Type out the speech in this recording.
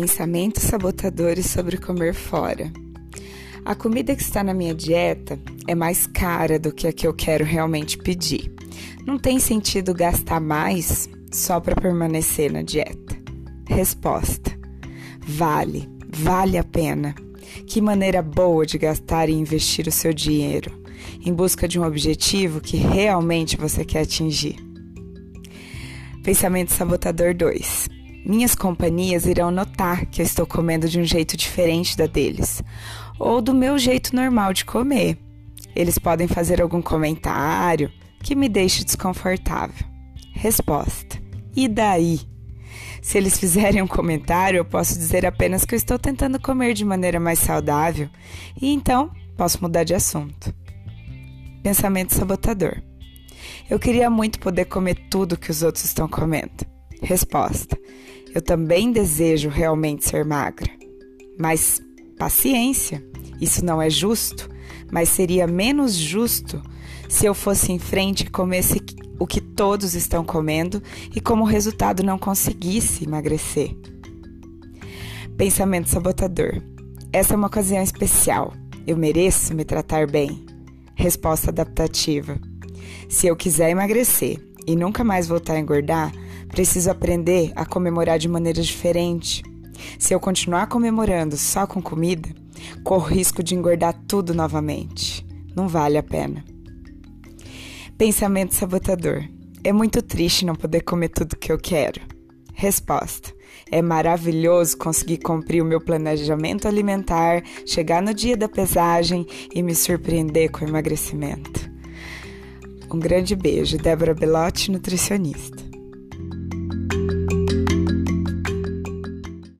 Pensamentos sabotadores sobre comer fora. A comida que está na minha dieta é mais cara do que a que eu quero realmente pedir. Não tem sentido gastar mais só para permanecer na dieta. Resposta: Vale, vale a pena. Que maneira boa de gastar e investir o seu dinheiro em busca de um objetivo que realmente você quer atingir. Pensamento sabotador 2. Minhas companhias irão notar que eu estou comendo de um jeito diferente da deles, ou do meu jeito normal de comer. Eles podem fazer algum comentário que me deixe desconfortável. Resposta: E daí? Se eles fizerem um comentário, eu posso dizer apenas que eu estou tentando comer de maneira mais saudável e então posso mudar de assunto. Pensamento sabotador. Eu queria muito poder comer tudo que os outros estão comendo. Resposta: Eu também desejo realmente ser magra. Mas paciência, isso não é justo, mas seria menos justo se eu fosse em frente e comesse o que todos estão comendo e, como resultado, não conseguisse emagrecer. Pensamento sabotador. Essa é uma ocasião especial. Eu mereço me tratar bem. Resposta adaptativa. Se eu quiser emagrecer e nunca mais voltar a engordar, preciso aprender a comemorar de maneira diferente. Se eu continuar comemorando só com comida, corro risco de engordar tudo novamente. Não vale a pena. Pensamento sabotador. É muito triste não poder comer tudo que eu quero. Resposta: É maravilhoso conseguir cumprir o meu planejamento alimentar, chegar no dia da pesagem e me surpreender com o emagrecimento. Um grande beijo, Débora Belotti, nutricionista.